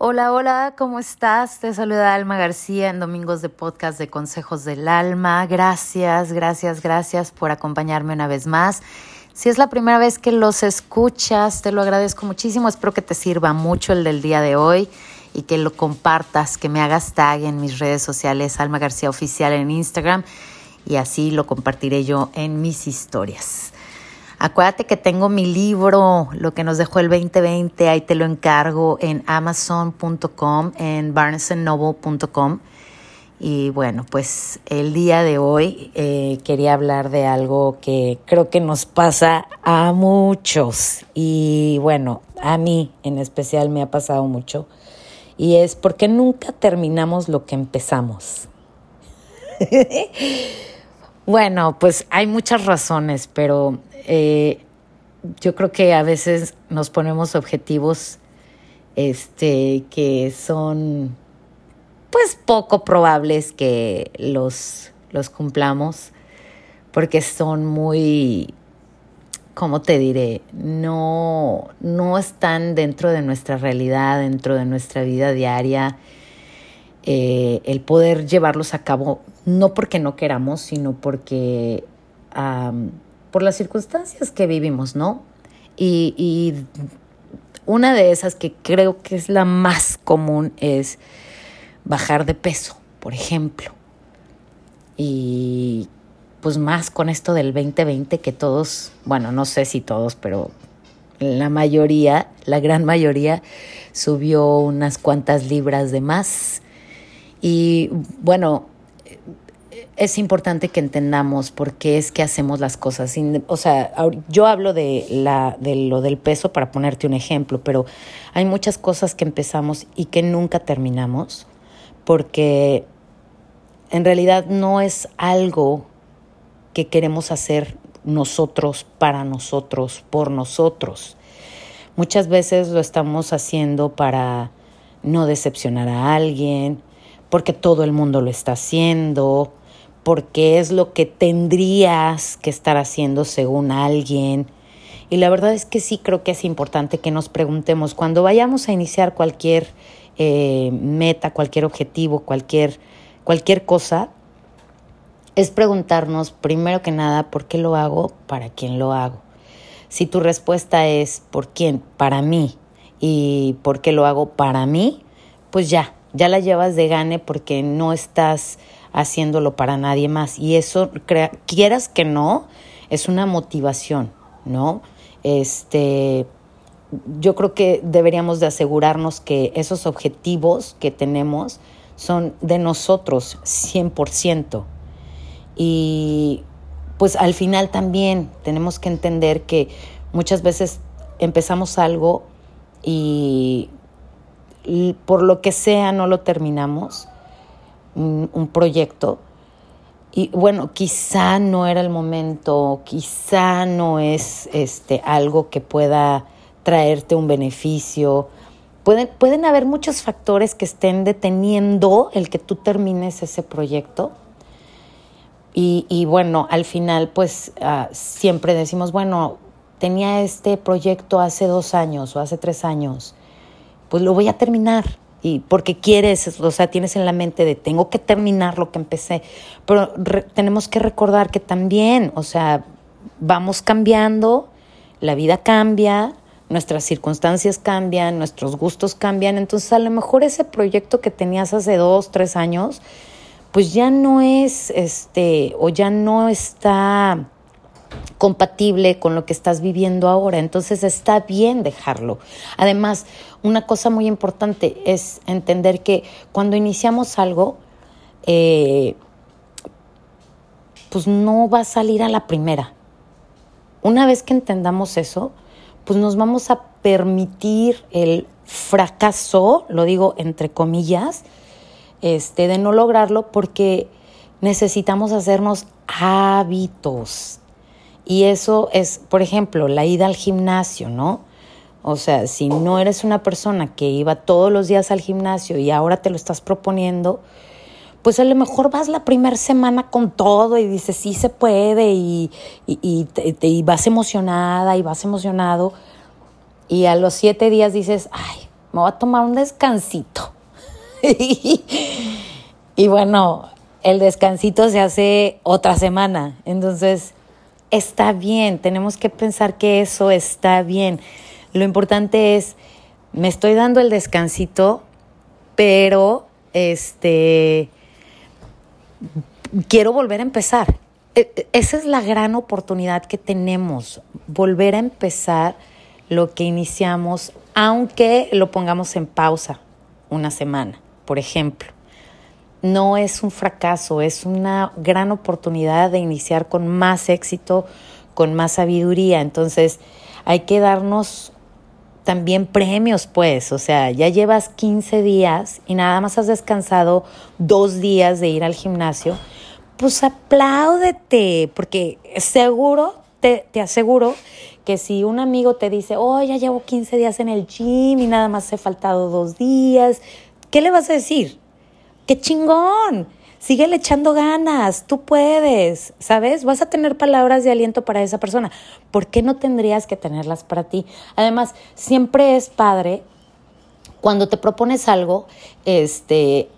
Hola, hola, ¿cómo estás? Te saluda Alma García en Domingos de Podcast de Consejos del Alma. Gracias, gracias, gracias por acompañarme una vez más. Si es la primera vez que los escuchas, te lo agradezco muchísimo. Espero que te sirva mucho el del día de hoy y que lo compartas, que me hagas tag en mis redes sociales, Alma García Oficial en Instagram y así lo compartiré yo en mis historias. Acuérdate que tengo mi libro, lo que nos dejó el 2020, ahí te lo encargo en amazon.com, en barnesandnoble.com. Y bueno, pues el día de hoy eh, quería hablar de algo que creo que nos pasa a muchos. Y bueno, a mí en especial me ha pasado mucho. Y es porque nunca terminamos lo que empezamos. bueno, pues hay muchas razones, pero eh, yo creo que a veces nos ponemos objetivos este, que son pues poco probables que los, los cumplamos porque son muy, ¿cómo te diré? No, no están dentro de nuestra realidad, dentro de nuestra vida diaria. Eh, el poder llevarlos a cabo, no porque no queramos, sino porque por las circunstancias que vivimos, ¿no? Y, una de esas que creo que es la más común es bajar de peso, por ejemplo. Y pues más con esto del 2020 que todos, bueno, no sé si todos, pero la mayoría, la gran mayoría, subió unas cuantas libras de más. Y bueno, es importante que entendamos por qué es que hacemos las cosas. O sea, yo hablo de, la, de lo del peso para ponerte un ejemplo, pero hay muchas cosas que empezamos y que nunca terminamos porque en realidad no es algo que queremos hacer nosotros para nosotros, por nosotros. Muchas veces lo estamos haciendo para no decepcionar a alguien, porque todo el mundo lo está haciendo, porque es lo que tendrías que estar haciendo según alguien. Y la verdad es que sí creo que es importante que nos preguntemos cuando vayamos a iniciar cualquier eh, meta, cualquier objetivo, cualquier, cualquier cosa, es preguntarnos primero que nada por qué lo hago, para quién lo hago. Si tu respuesta es por quién, para mí, y por qué lo hago para mí, pues ya, ya la llevas de gane porque no estás haciéndolo para nadie más. Y eso, quieras que no, es una motivación, ¿no? Este, yo creo que deberíamos de asegurarnos que esos objetivos que tenemos son de nosotros 100%. Y pues al final también tenemos que entender que muchas veces empezamos algo y por lo que sea no lo terminamos un, proyecto. Y bueno, quizá no era el momento, quizá no es este, algo que pueda traerte un beneficio. Pueden, pueden haber muchos factores que estén deteniendo el que tú termines ese proyecto. Y, bueno, al final pues ah, siempre decimos, bueno, tenía este proyecto hace dos años o hace tres años, pues lo voy a terminar y porque quieres, o sea, tienes en la mente de tengo que terminar lo que empecé, pero tenemos que recordar que también, o sea, vamos cambiando, la vida cambia, nuestras circunstancias cambian, nuestros gustos cambian, entonces a lo mejor ese proyecto que tenías hace dos, tres años, pues ya no es, este, o ya no está compatible con lo que estás viviendo ahora. Entonces está bien dejarlo. Además, una cosa muy importante es entender que cuando iniciamos algo, eh, pues no va a salir a la primera. Una vez que entendamos eso, pues nos vamos a permitir el fracaso, lo digo entre comillas, este, de no lograrlo porque necesitamos hacernos hábitos y eso es, por ejemplo, la ida al gimnasio, ¿no? O sea, si no eres una persona que iba todos los días al gimnasio y ahora te lo estás proponiendo, pues a lo mejor vas la primera semana con todo y dices, sí se puede y, y, vas emocionada y vas emocionado y a los siete días dices, ay, me voy a tomar un descansito. y bueno, el descansito se hace otra semana. Entonces, está bien, tenemos que pensar que eso está bien. Lo importante es, me estoy dando el descansito, pero este quiero volver a empezar. E, e, esa es la gran oportunidad que tenemos, volver a empezar lo que iniciamos, aunque lo pongamos en pausa una semana, por ejemplo. No es un fracaso, es una gran oportunidad de iniciar con más éxito, con más sabiduría. Entonces, hay que darnos también premios, pues, o sea, ya llevas 15 días y nada más has descansado dos días de ir al gimnasio, pues apláudete, porque seguro, te, te aseguro que si un amigo te dice, oh, ya llevo 15 días en el gym y nada más he faltado dos días, ¿qué le vas a decir? ¡Qué chingón! Síguele echando ganas, tú puedes, ¿sabes? Vas a tener palabras de aliento para esa persona. ¿Por qué no tendrías que tenerlas para ti? Además, siempre es padre cuando te propones algo, este,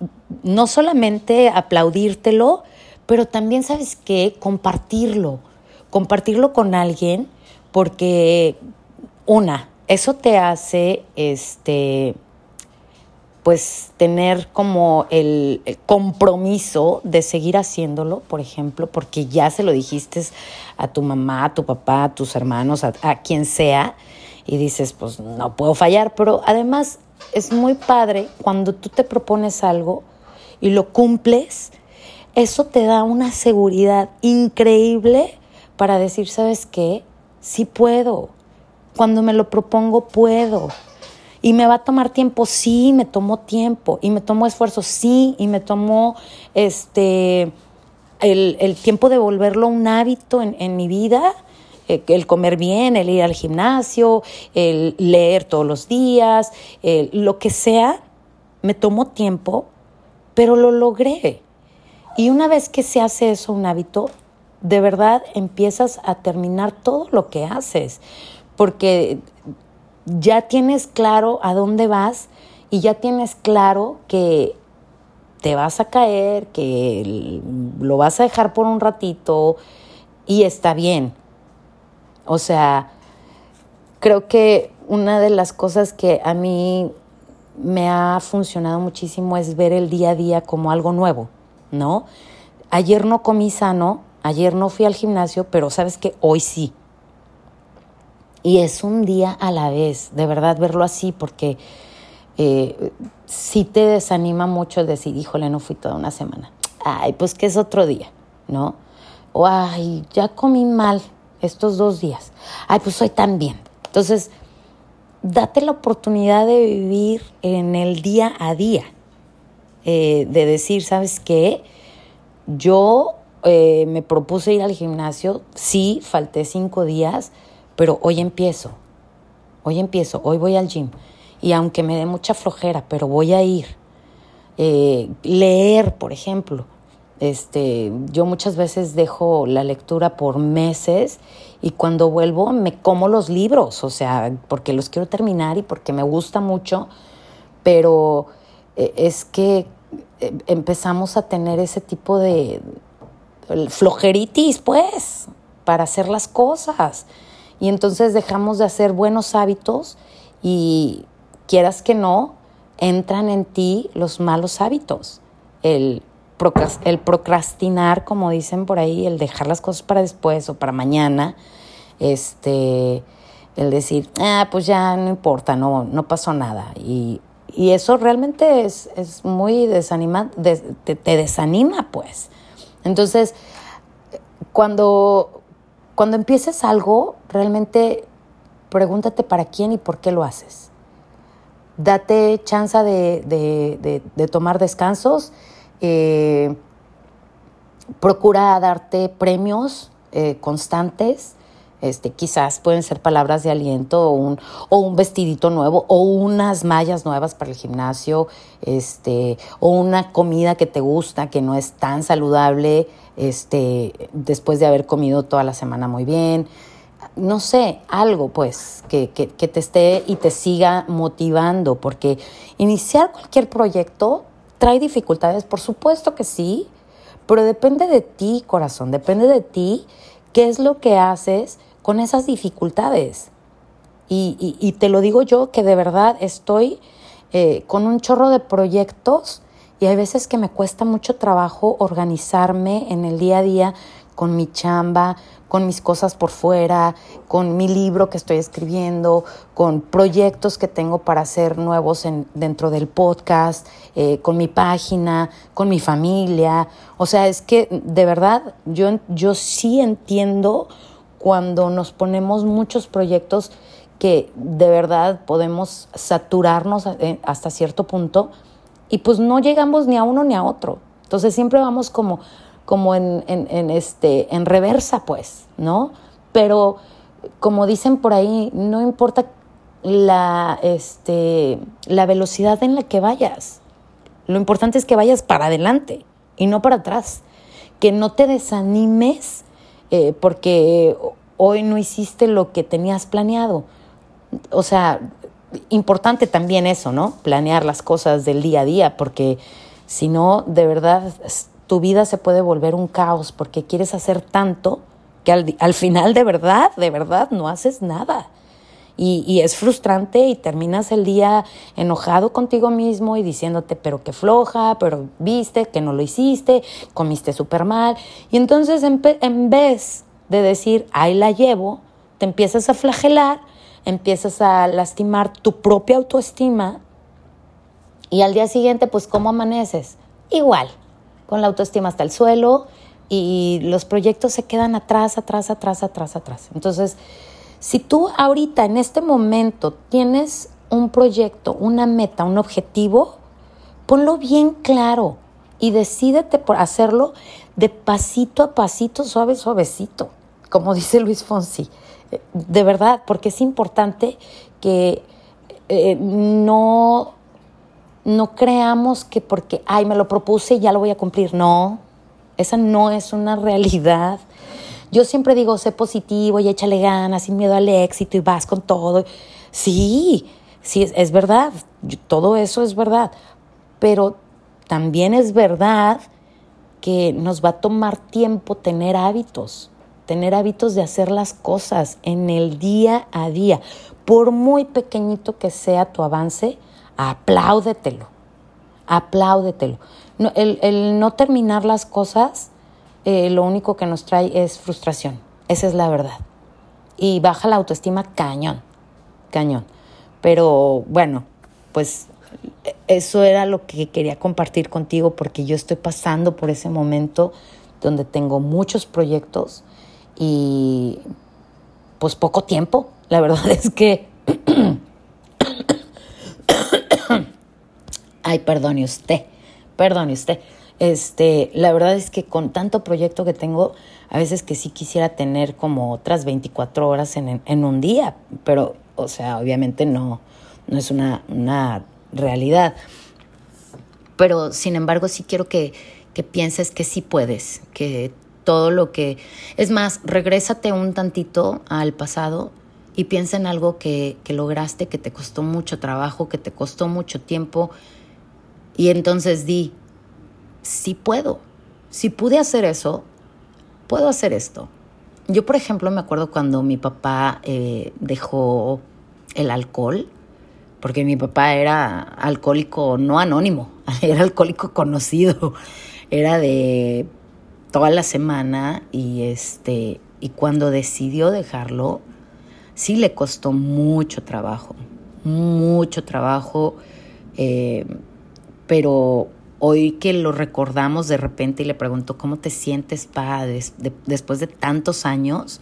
no solamente aplaudírtelo, pero también, ¿sabes qué? Compartirlo. Compartirlo con alguien, porque, una, eso te hace, este, pues tener como el, compromiso de seguir haciéndolo, por ejemplo, porque ya se lo dijiste a tu mamá, a tu papá, a tus hermanos, a, a quien sea, y dices, pues no puedo fallar, pero además es muy padre cuando tú te propones algo y lo cumples, eso te da una seguridad increíble para decir, ¿sabes qué? Sí puedo. Cuando me lo propongo, puedo. Y me va a tomar tiempo, sí, me tomó tiempo. Y me tomó esfuerzo, sí. Y me tomó este, el, tiempo de volverlo un hábito en, mi vida. Eh, el comer bien, el ir al gimnasio, el leer todos los días, lo que sea, me tomó tiempo, pero lo logré. Y una vez que se hace eso un hábito, de verdad empiezas a terminar todo lo que haces, porque ya tienes claro a dónde vas y ya tienes claro que te vas a caer, que lo vas a dejar por un ratito y está bien. O sea, creo que una de las cosas que a mí me ha funcionado muchísimo es ver el día a día como algo nuevo, ¿no? Ayer no comí sano, ayer no fui al gimnasio, pero sabes que hoy sí. Y es un día a la vez, de verdad, verlo así, porque eh, sí te desanima mucho decir, híjole, no fui toda una semana. Ay, pues que es otro día, ¿no? O, ay, ya comí mal estos dos días. Ay, pues hoy también. Entonces, date la oportunidad de vivir en el día a día, eh, de decir, ¿sabes qué? Yo eh, me propuse ir al gimnasio, sí, falté cinco días, pero hoy empiezo, hoy empiezo, hoy voy al gym. Y aunque me dé mucha flojera, pero voy a ir. Eh, leer, por ejemplo. Este, yo muchas veces dejo la lectura por meses y cuando vuelvo me como los libros, o sea, porque los quiero terminar y porque me gusta mucho, pero eh, es que eh, empezamos a tener ese tipo de flojeritis, pues, para hacer las cosas. Y entonces dejamos de hacer buenos hábitos y quieras que no, entran en ti los malos hábitos. El, el procrastinar, como dicen por ahí, el dejar las cosas para después o para mañana, este, el decir, ah, pues ya no importa, no, no pasó nada. Y, eso realmente es, es muy desanimante, te, te desanima, pues. Entonces, cuando cuando empieces algo, realmente pregúntate para quién y por qué lo haces. Date chance de, tomar descansos. Eh, procura darte premios eh, constantes. Este, quizás pueden ser palabras de aliento o un, o un vestidito nuevo o unas mallas nuevas para el gimnasio, este, o una comida que te gusta, que no es tan saludable, este, después de haber comido toda la semana muy bien. no sé, algo pues que, que, te esté y te siga motivando, porque iniciar cualquier proyecto trae dificultades, por supuesto que sí, pero depende de ti, corazón, depende de ti qué es lo que haces con esas dificultades. Y, y, te lo digo yo que de verdad estoy eh, con un chorro de proyectos y hay veces que me cuesta mucho trabajo organizarme en el día a día con mi chamba, con mis cosas por fuera, con mi libro que estoy escribiendo, con proyectos que tengo para hacer nuevos en, dentro del podcast, eh, con mi página, con mi familia. O sea, es que de verdad yo, yo sí entiendo cuando nos ponemos muchos proyectos que de verdad podemos saturarnos eh, hasta cierto punto y pues no llegamos ni a uno ni a otro. Entonces siempre vamos como, como en, en, este, en reversa, pues, ¿no? Pero como dicen por ahí, no importa la, este, la velocidad en la que vayas. Lo importante es que vayas para adelante y no para atrás. Que no te desanimes eh, porque hoy no hiciste lo que tenías planeado o sea, importante también eso, ¿no? Planear las cosas del día a día, porque si no, de verdad, tu vida se puede volver un caos porque quieres hacer tanto que al, final de verdad, de verdad, no haces nada. Y, y, es frustrante y terminas el día enojado contigo mismo y diciéndote, pero qué floja, pero viste que no lo hiciste, comiste súper mal. Y entonces en, en vez de decir, ahí la llevo, te empiezas a flagelar empiezas a lastimar tu propia autoestima y al día siguiente, pues, ¿cómo amaneces? Igual, con la autoestima hasta el suelo y los proyectos se quedan atrás, atrás, atrás, atrás, atrás. Entonces, si tú ahorita, en este momento, tienes un proyecto, una meta, un objetivo, ponlo bien claro y decídete por hacerlo de pasito a pasito, suave, suavecito, como dice Luis Fonsi de verdad, porque es importante que eh, no, no creamos que porque, ay, me lo propuse y ya lo voy a cumplir. No, esa no es una realidad. Yo siempre digo, sé positivo y échale ganas, sin miedo al éxito y vas con todo. Sí, sí, es, es verdad, todo eso es verdad, pero también es verdad que nos va a tomar tiempo tener hábitos tener hábitos de hacer las cosas en el día a día. Por muy pequeñito que sea tu avance, apláudetelo, apláudetelo. No, el, no terminar las cosas, eh, lo único que nos trae es frustración, esa es la verdad. Y baja la autoestima cañón, cañón. Pero bueno, pues eso era lo que quería compartir contigo porque yo estoy pasando por ese momento donde tengo muchos proyectos y pues poco tiempo. La verdad es que... Ay, perdone usted, perdone usted. Este, la verdad es que con tanto proyecto que tengo, a veces que sí quisiera tener como otras 24 horas en, en un día, pero, o sea, obviamente no, no es una, una realidad. Pero, sin embargo, sí quiero que, que pienses que sí puedes, que todo lo que... Es más, regrésate un tantito al pasado y piensa en algo que, que lograste, que te costó mucho trabajo, que te costó mucho tiempo. Y entonces di, sí puedo. Si pude hacer eso, puedo hacer esto. Yo, por ejemplo, me acuerdo cuando mi papá eh, dejó el alcohol, porque mi papá era alcohólico no anónimo, era alcohólico conocido, era de toda la semana y este y cuando decidió dejarlo sí le costó mucho trabajo mucho trabajo eh, pero hoy que lo recordamos de repente y le pregunto cómo te sientes pa después de tantos años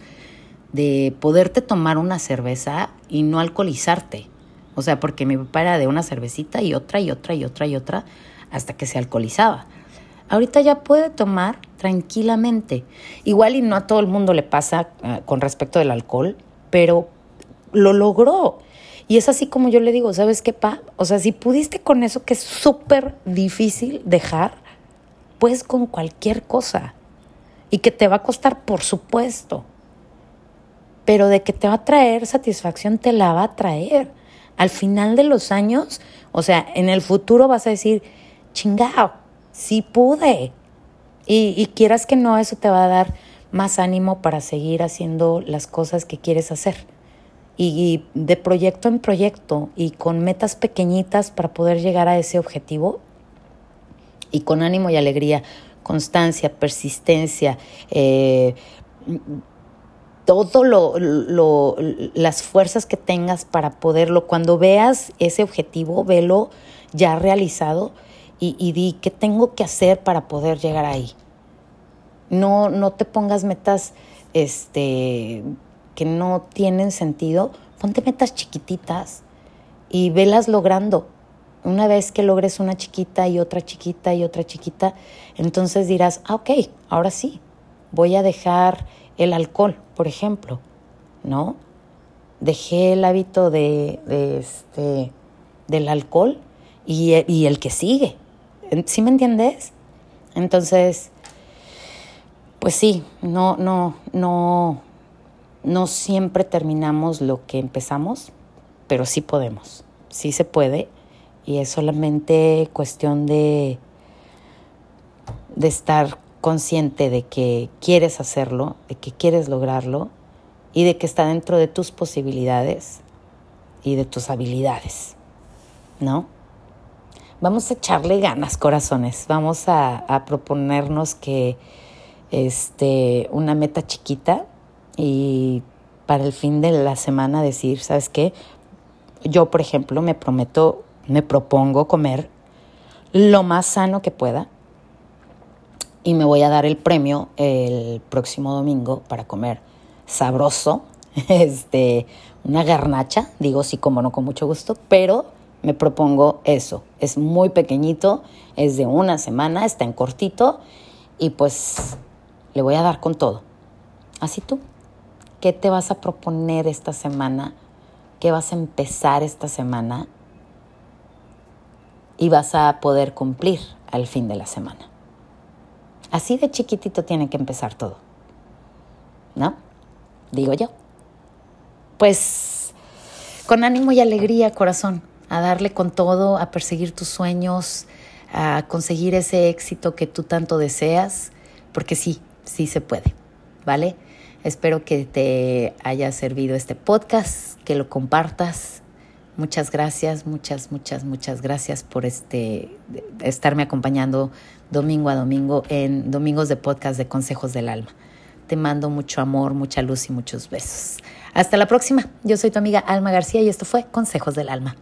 de poderte tomar una cerveza y no alcoholizarte o sea porque mi papá era de una cervecita y otra y otra y otra y otra hasta que se alcoholizaba ahorita ya puede tomar tranquilamente. Igual y no a todo el mundo le pasa eh, con respecto del alcohol, pero lo logró. Y es así como yo le digo, ¿sabes qué, pa? O sea, si pudiste con eso que es súper difícil dejar, pues con cualquier cosa. Y que te va a costar, por supuesto. pero de que te va a traer satisfacción, te la va a traer. Al final de los años, o sea, en el futuro vas a decir, chingao, sí pude. Y, y quieras que no, eso te va a dar más ánimo para seguir haciendo las cosas que quieres hacer. Y, de proyecto en proyecto y con metas pequeñitas para poder llegar a ese objetivo y con ánimo y alegría, constancia, persistencia, eh, todo lo, las fuerzas que tengas para poderlo, cuando veas ese objetivo, velo ya realizado y, di qué tengo que hacer para poder llegar ahí. No, no te pongas metas este, que no tienen sentido. Ponte metas chiquititas y velas logrando. Una vez que logres una chiquita y otra chiquita y otra chiquita, entonces dirás, ah, ok, ahora sí, voy a dejar el alcohol, por ejemplo, ¿no? Dejé el hábito de, este, del alcohol y, y el que sigue. ¿Sí me entiendes? Entonces, pues sí, no, no, no, no siempre terminamos lo que empezamos, pero sí podemos, sí se puede y es solamente cuestión de, de estar consciente de que quieres hacerlo, de que quieres lograrlo y de que está dentro de tus posibilidades y de tus habilidades, ¿no? Vamos a echarle ganas, corazones, vamos a, proponernos que este, una meta chiquita y para el fin de la semana decir, ¿sabes qué? Yo, por ejemplo, me prometo, me propongo comer lo más sano que pueda y me voy a dar el premio el próximo domingo para comer sabroso, este, una garnacha, digo sí como no con mucho gusto, pero me propongo eso. Es muy pequeñito, es de una semana, está en cortito y pues le voy a dar con todo. Así tú, ¿qué te vas a proponer esta semana? ¿Qué vas a empezar esta semana? Y vas a poder cumplir al fin de la semana. Así de chiquitito tiene que empezar todo. ¿No? Digo yo. Pues con ánimo y alegría, corazón, a darle con todo, a perseguir tus sueños, a conseguir ese éxito que tú tanto deseas, porque sí, sí se puede, ¿vale? Espero que te haya servido este podcast, que lo compartas. Muchas gracias, muchas, muchas, muchas gracias por este estarme acompañando domingo a domingo en Domingos de Podcast de Consejos del Alma. Te mando mucho amor, mucha luz y muchos besos. Hasta la próxima. Yo soy tu amiga Alma García y esto fue Consejos del Alma.